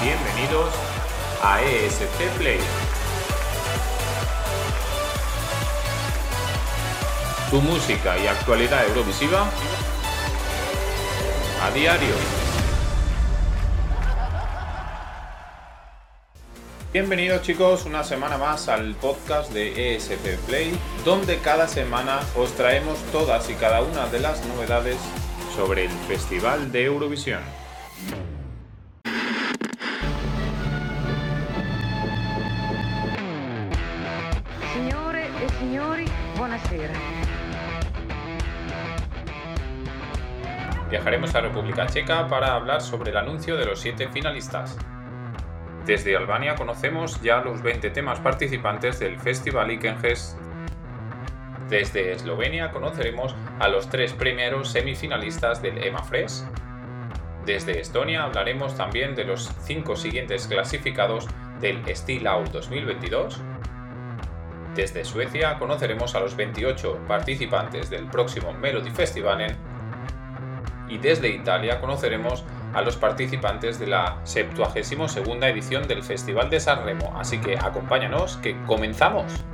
Bienvenidos a ESC Play. Tu música y actualidad eurovisiva a diario. Bienvenidos chicos una semana más al podcast de ESP Play, donde cada semana os traemos todas y cada una de las novedades sobre el Festival de Eurovisión. Buonasera. Viajaremos a República Checa para hablar sobre el anuncio de los siete finalistas. Desde Albania conocemos ya los 20 temas participantes del Festival Ikenges. Desde Eslovenia conoceremos a los tres primeros semifinalistas del EMAFRES. Desde Estonia hablaremos también de los cinco siguientes clasificados del Steel Out 2022. Desde Suecia conoceremos a los 28 participantes del próximo Melody Festivalen y desde Italia conoceremos a los participantes de la 72 edición del Festival de San Remo. Así que acompáñanos, que comenzamos.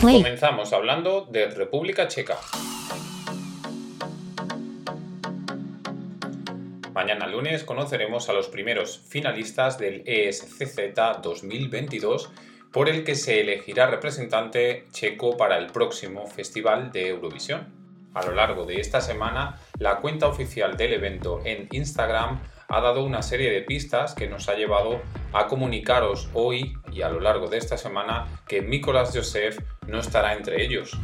Comenzamos hablando de República Checa. Mañana lunes conoceremos a los primeros finalistas del ESCZ 2022 por el que se elegirá representante checo para el próximo Festival de Eurovisión. A lo largo de esta semana, la cuenta oficial del evento en Instagram ha dado una serie de pistas que nos ha llevado a comunicaros hoy y a lo largo de esta semana que Mikolas Josef no estará entre ellos.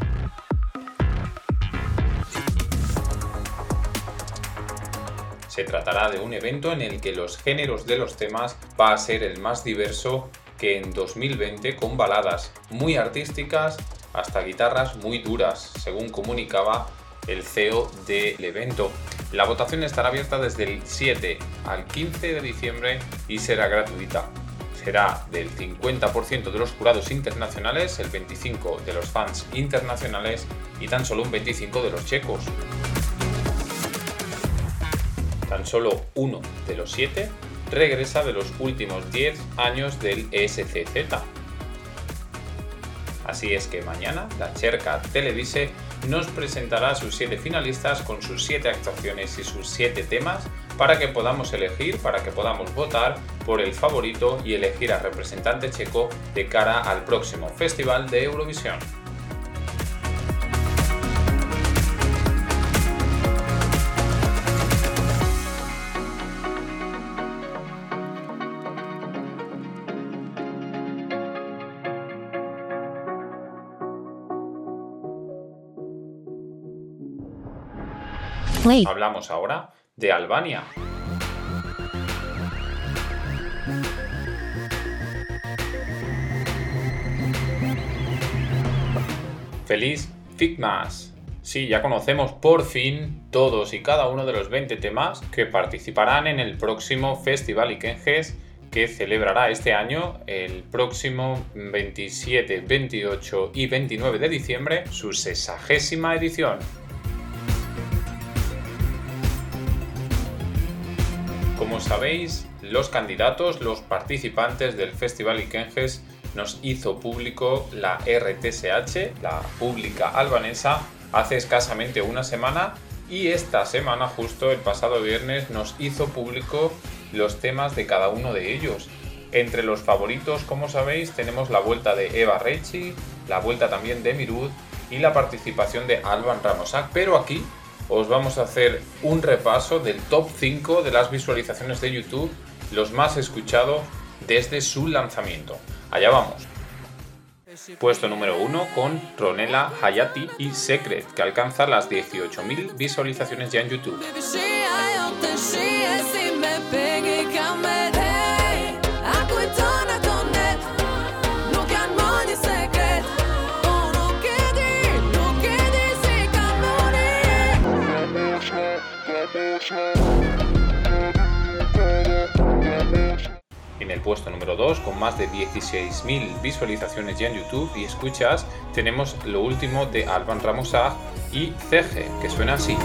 Se tratará de un evento en el que los géneros de los temas va a ser el más diverso que en 2020 con baladas muy artísticas hasta guitarras muy duras, según comunicaba el CEO del evento. La votación estará abierta desde el 7 al 15 de diciembre y será gratuita. Será del 50% de los jurados internacionales, el 25% de los fans internacionales y tan solo un 25% de los checos. Tan solo uno de los siete regresa de los últimos 10 años del ESCZ. Así es que mañana la Cherka Televise nos presentará sus 7 finalistas con sus 7 actuaciones y sus 7 temas para que podamos elegir, para que podamos votar por el favorito y elegir al representante checo de cara al próximo Festival de Eurovisión. Hablamos ahora de Albania. Feliz Figmas. Sí, ya conocemos por fin todos y cada uno de los 20 temas que participarán en el próximo Festival Ikenges que celebrará este año el próximo 27, 28 y 29 de diciembre su sesagésima edición. Como sabéis, los candidatos, los participantes del Festival Ikenges nos hizo público la RTSH, la pública albanesa, hace escasamente una semana y esta semana, justo el pasado viernes, nos hizo público los temas de cada uno de ellos. Entre los favoritos, como sabéis, tenemos la vuelta de Eva Reichi, la vuelta también de Mirud y la participación de Alban Ramosak, pero aquí os vamos a hacer un repaso del top 5 de las visualizaciones de YouTube, los más escuchados desde su lanzamiento. Allá vamos. Puesto número 1 con Ronela Hayati y Secret, que alcanza las 18.000 visualizaciones ya en YouTube. Puesto número 2 con más de 16.000 visualizaciones ya en YouTube y escuchas, tenemos lo último de Alban Ramosag y Ceje, que suena así.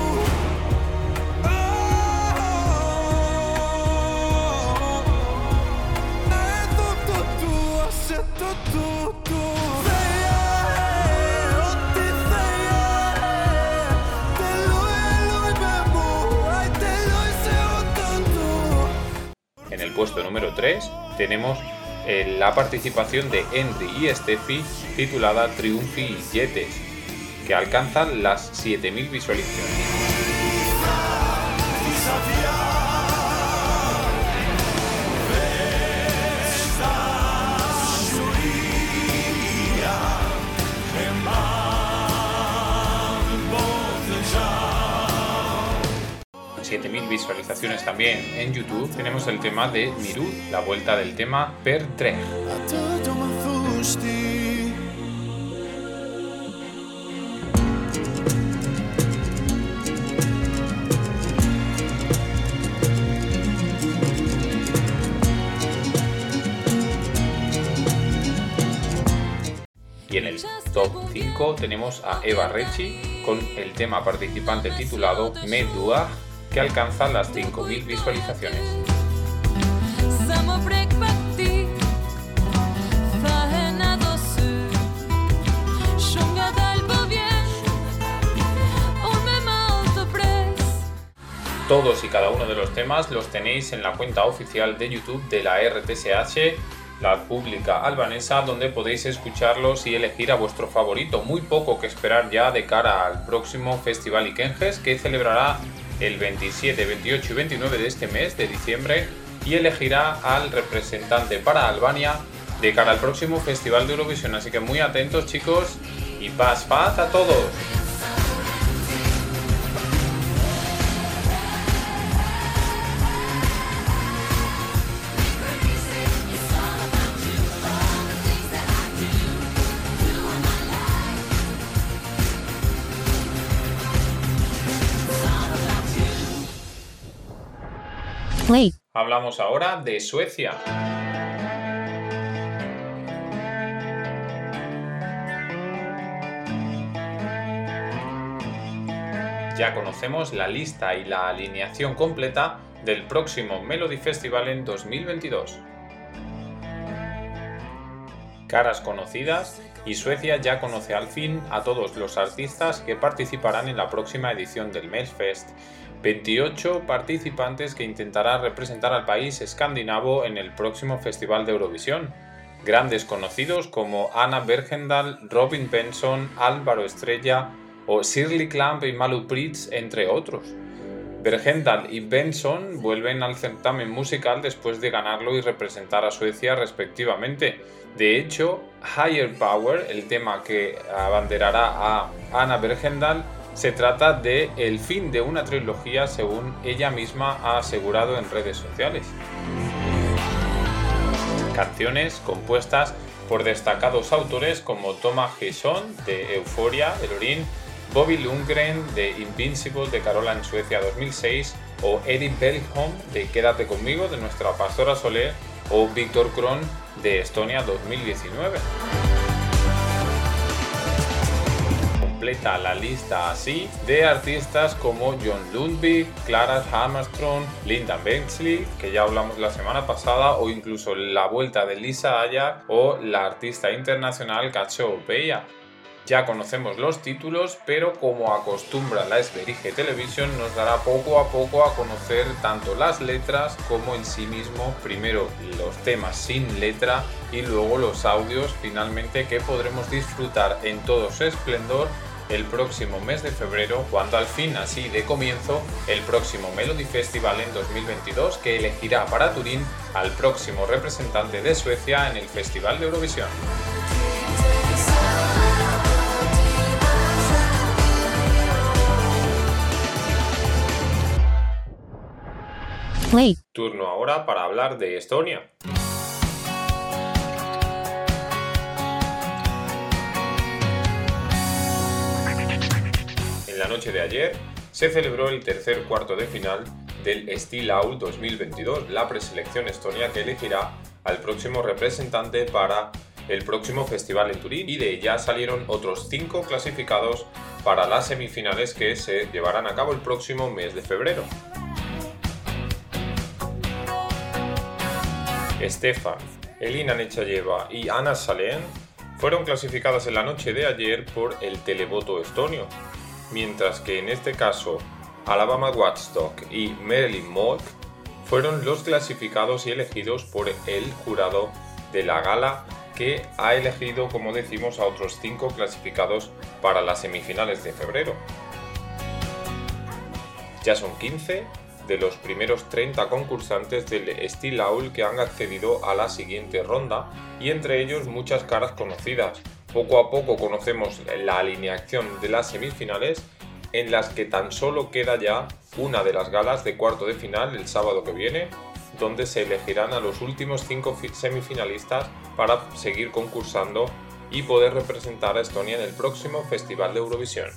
Tenemos eh, la participación de Henry y Steffi titulada Triunfi y Yetes, que alcanzan las 7000 visualizaciones. Visualizaciones también en YouTube, tenemos el tema de Mirud, la vuelta del tema Per Tre. Y en el top 5 tenemos a Eva Recci con el tema participante titulado Medua que alcanza las 5.000 visualizaciones. Todos y cada uno de los temas los tenéis en la cuenta oficial de YouTube de la RTSH, la pública albanesa, donde podéis escucharlos y elegir a vuestro favorito. Muy poco que esperar ya de cara al próximo Festival Ikenges que celebrará el 27, 28 y 29 de este mes de diciembre y elegirá al representante para Albania de cara al próximo Festival de Eurovisión. Así que muy atentos chicos y paz, paz a todos. Hablamos ahora de Suecia. Ya conocemos la lista y la alineación completa del próximo Melody Festival en 2022. Caras conocidas y Suecia ya conoce al fin a todos los artistas que participarán en la próxima edición del Melfest 28 participantes que intentará representar al país escandinavo en el próximo Festival de Eurovisión. Grandes conocidos como Anna Bergendal, Robin Benson, Álvaro Estrella o Shirley Clamp y Malu Pritz, entre otros. Bergendal y Benson vuelven al certamen musical después de ganarlo y representar a Suecia respectivamente. De hecho, Higher Power, el tema que abanderará a Anna Bergendal, se trata de el fin de una trilogía según ella misma ha asegurado en redes sociales. Canciones compuestas por destacados autores como Thomas Gesson de Euphoria, Bobby Lundgren de Invincible de Carola en Suecia 2006 o Eddie Belholm de Quédate conmigo de nuestra Pastora Soler o Víctor Kron de Estonia 2019. La lista así de artistas como John Lundvik, Clara Hammerstrom, Linda Bensley, que ya hablamos la semana pasada, o incluso la vuelta de Lisa Ayak o la artista internacional Cacho Peya. Ya conocemos los títulos, pero como acostumbra la Esberige Television, nos dará poco a poco a conocer tanto las letras como en sí mismo, primero los temas sin letra y luego los audios finalmente que podremos disfrutar en todo su esplendor el próximo mes de febrero, cuando al fin así de comienzo el próximo Melody Festival en 2022 que elegirá para Turín al próximo representante de Suecia en el Festival de Eurovisión. Turno ahora para hablar de Estonia. Noche de ayer se celebró el tercer cuarto de final del Steel Out 2022, la preselección estonia que elegirá al próximo representante para el próximo festival en Turín y de ella salieron otros 5 clasificados para las semifinales que se llevarán a cabo el próximo mes de febrero. Stefan, Elina Nechayeva y Ana Salén fueron clasificadas en la noche de ayer por el televoto estonio, mientras que en este caso Alabama Watchdog y Marilyn Monk fueron los clasificados y elegidos por el jurado de la gala que ha elegido, como decimos, a otros 5 clasificados para las semifinales de febrero. Ya son 15 de los primeros 30 concursantes del Steel Owl que han accedido a la siguiente ronda y entre ellos muchas caras conocidas. Poco a poco conocemos la alineación de las semifinales en las que tan solo queda ya una de las galas de cuarto de final el sábado que viene, donde se elegirán a los últimos 5 semifinalistas para seguir concursando y poder representar a Estonia en el próximo Festival de Eurovisión.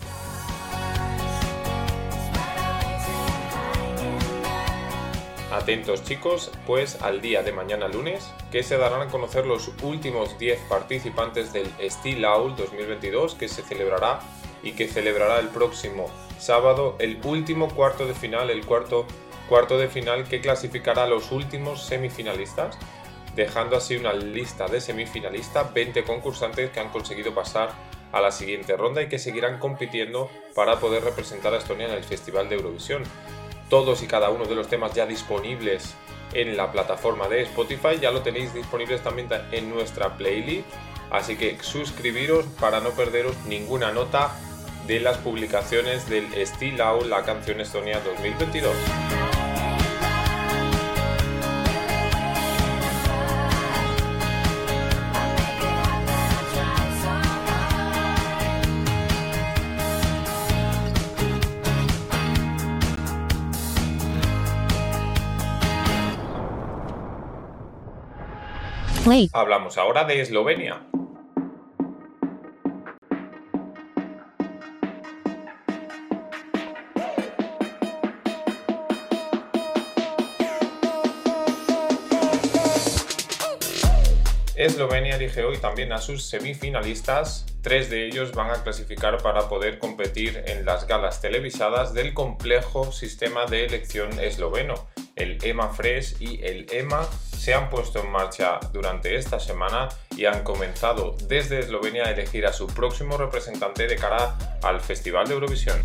Atentos chicos, pues al día de mañana lunes, que se darán a conocer los últimos 10 participantes del Steel Owl 2022 que se celebrará y que celebrará el próximo sábado el último cuarto de final, el cuarto cuarto de final que clasificará a los últimos semifinalistas, dejando así una lista de semifinalistas, 20 concursantes que han conseguido pasar a la siguiente ronda y que seguirán compitiendo para poder representar a Estonia en el Festival de Eurovisión todos y cada uno de los temas ya disponibles en la plataforma de Spotify, ya lo tenéis disponibles también en nuestra playlist, así que suscribiros para no perderos ninguna nota de las publicaciones del Steel Out, la canción Estonia 2022. Hablamos ahora de Eslovenia. Eslovenia elige hoy también a sus semifinalistas. Tres de ellos van a clasificar para poder competir en las galas televisadas del complejo sistema de elección esloveno, el EMA Fresh y el EMA se han puesto en marcha durante esta semana y han comenzado desde Eslovenia a elegir a su próximo representante de cara al Festival de Eurovisión.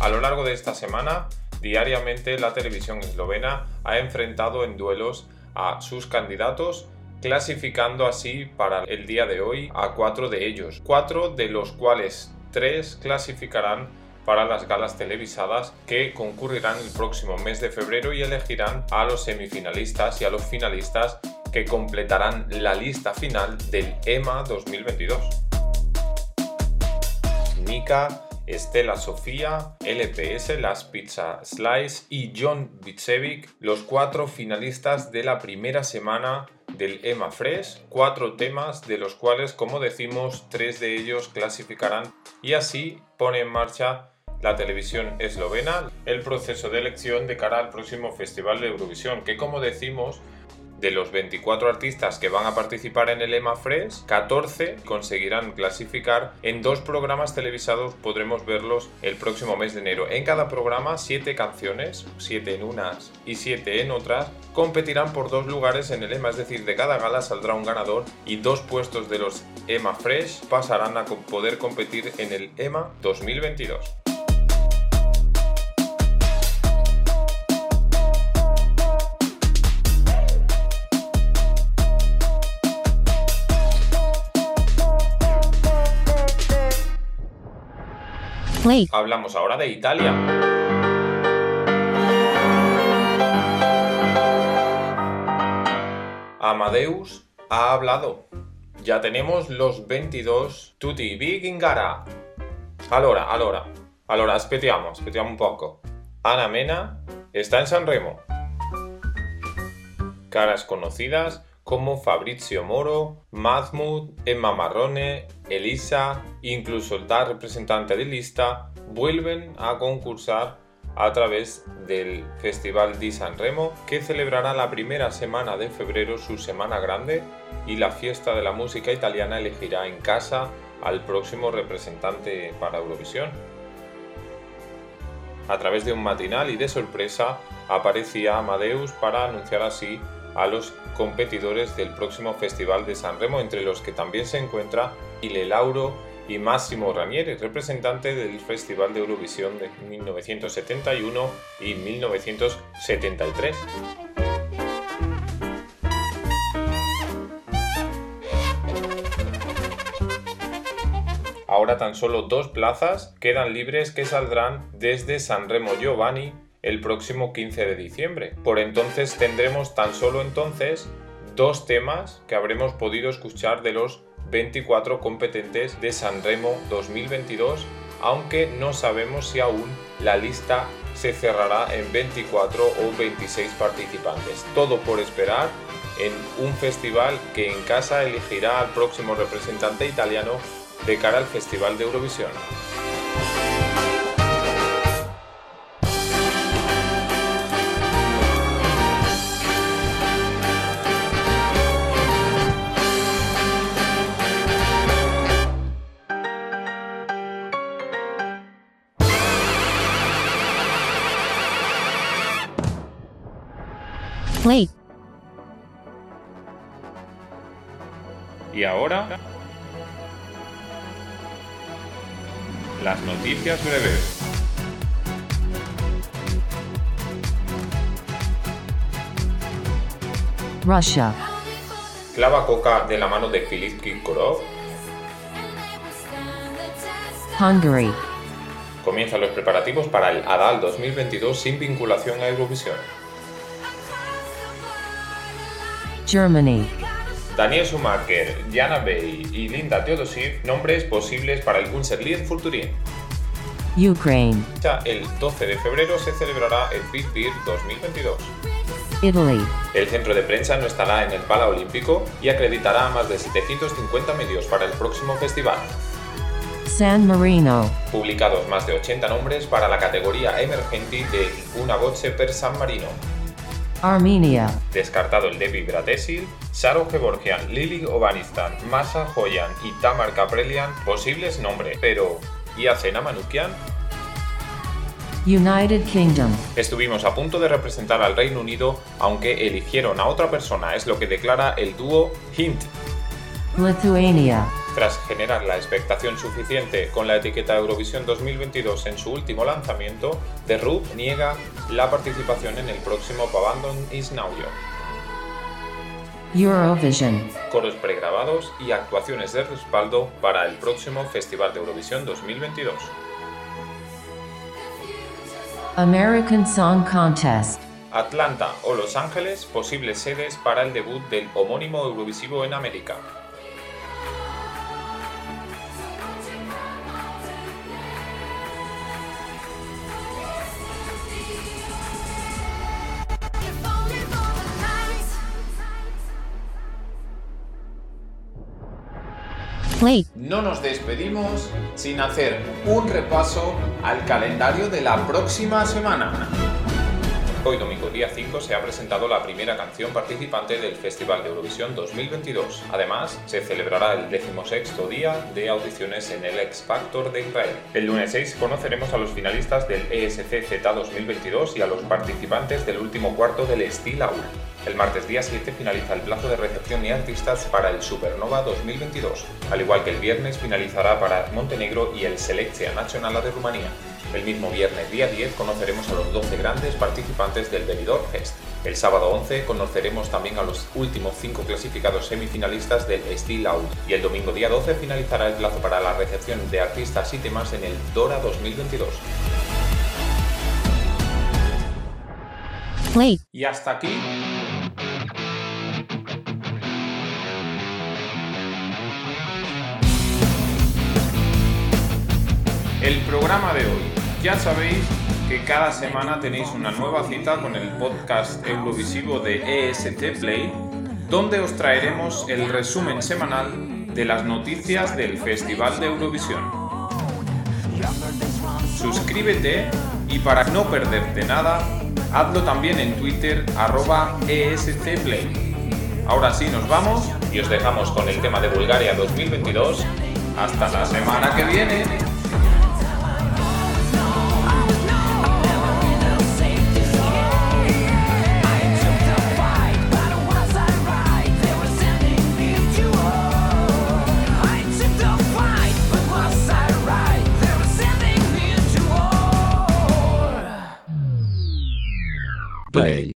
A lo largo de esta semana, diariamente la televisión eslovena ha enfrentado en duelos a sus candidatos clasificando así para el día de hoy a cuatro de ellos, cuatro de los cuales tres clasificarán para las galas televisadas que concurrirán el próximo mes de febrero y elegirán a los semifinalistas y a los finalistas que completarán la lista final del EMA 2022. Nika, Estela Sofía, LPS, Las Pizza Slice y John Vitsevic, los cuatro finalistas de la primera semana del EMA Fresh, cuatro temas de los cuales, como decimos, tres de ellos clasificarán y así pone en marcha la televisión eslovena el proceso de elección de cara al próximo Festival de Eurovisión, que como decimos, de los 24 artistas que van a participar en el EMA Fresh, 14 conseguirán clasificar. En dos programas televisados podremos verlos el próximo mes de enero. En cada programa, 7 canciones, 7 en unas y 7 en otras, competirán por dos lugares en el EMA, es decir, de cada gala saldrá un ganador y dos puestos de los EMA Fresh pasarán a poder competir en el EMA 2022. Hablamos ahora de Italia. Amadeus ha hablado. Ya tenemos los 22 tutti big in gara. Allora, allora, allora, aspettiamo, aspettiamo un poco. Ana Mena está en Sanremo. Caras conocidas como Fabrizio Moro, Mahmoud, Emma Marrone, Elisa, incluso la representante de lista, vuelven a concursar a través del Festival di San Remo, que celebrará la primera semana de febrero su Semana Grande y la fiesta de la música italiana elegirá en casa al próximo representante para Eurovisión. A través de un matinal y de sorpresa aparecía Amadeus para anunciar así a los competidores del próximo Festival de San Remo, entre los que también se encuentra Ile Lauro y Massimo Ranieri, representante del Festival de Eurovisión de 1971 y 1973. Ahora tan solo dos plazas quedan libres que saldrán desde San Remo Giovanni el próximo 15 de diciembre. Por entonces tendremos tan solo entonces dos temas que habremos podido escuchar de los 24 competentes de San Remo 2022, aunque no sabemos si aún la lista se cerrará en 24 o 26 participantes. Todo por esperar en un festival que en casa elegirá al próximo representante italiano de cara al Festival de Eurovisión. Y ahora, las noticias breves. Russia. Clava coca de la mano de Filip Kirkorov. Hungary. Comienzan los preparativos para el ADAL 2022 sin vinculación a Eurovisión. Germany. Daniel Schumacher, Jana Bey y Linda Teodosiv, nombres posibles para el Künstlerlied Futurín. Ukraine. El 12 de febrero se celebrará el Big Beer 2022. Italy. El centro de prensa no estará en el Pala Olímpico y acreditará a más de 750 medios para el próximo festival. San Marino. Publicados más de 80 nombres para la categoría emergente de Una voce per San Marino. Armenia. Descartado el Debbie Bratesil, Saro Gevorgian, Lili Ovanistan, Masa Joyan y Tamar Kaprelian, posibles nombres, pero ¿y Acena Manukian? United Kingdom. Estuvimos a punto de representar al Reino Unido, aunque eligieron a otra persona, es lo que declara el dúo Hint. Lithuania. Tras generar la expectación suficiente con la etiqueta Eurovisión 2022 en su último lanzamiento, The Roop niega la participación en el próximo Pavandon is Now Eurovision. Coros pregrabados y actuaciones de respaldo para el próximo Festival de Eurovisión 2022. American Song Contest. Atlanta o Los Ángeles, posibles sedes para el debut del homónimo Eurovisivo en América. No nos despedimos sin hacer un repaso al calendario de la próxima semana. Hoy domingo día 5 se ha presentado la primera canción participante del Festival de Eurovisión 2022. Además, se celebrará el decimosexto día de audiciones en el X Factor de Israel. El lunes 6 conoceremos a los finalistas del ESC Z 2022 y a los participantes del último cuarto del Steel Aul. El martes día 7 finaliza el plazo de recepción y artistas para el Supernova 2022, al igual que el viernes finalizará para Montenegro y el Selectia Nacional de Rumanía. El mismo viernes día 10 conoceremos a los 12 grandes participantes del Benidorm Fest. El sábado 11 conoceremos también a los últimos 5 clasificados semifinalistas del Steel Out y el domingo día 12 finalizará el plazo para la recepción de artistas y temas en el Dora 2022. Y hasta aquí el programa de hoy. Ya sabéis que cada semana tenéis una nueva cita con el podcast Eurovisivo de EST Play, donde os traeremos el resumen semanal de las noticias del Festival de Eurovisión. Suscríbete Y para no perderte nada, hazlo también en Twitter arroba ESCPlay. Ahora sí nos vamos y os dejamos con el tema de Bulgaria 2022. Hasta la semana que viene.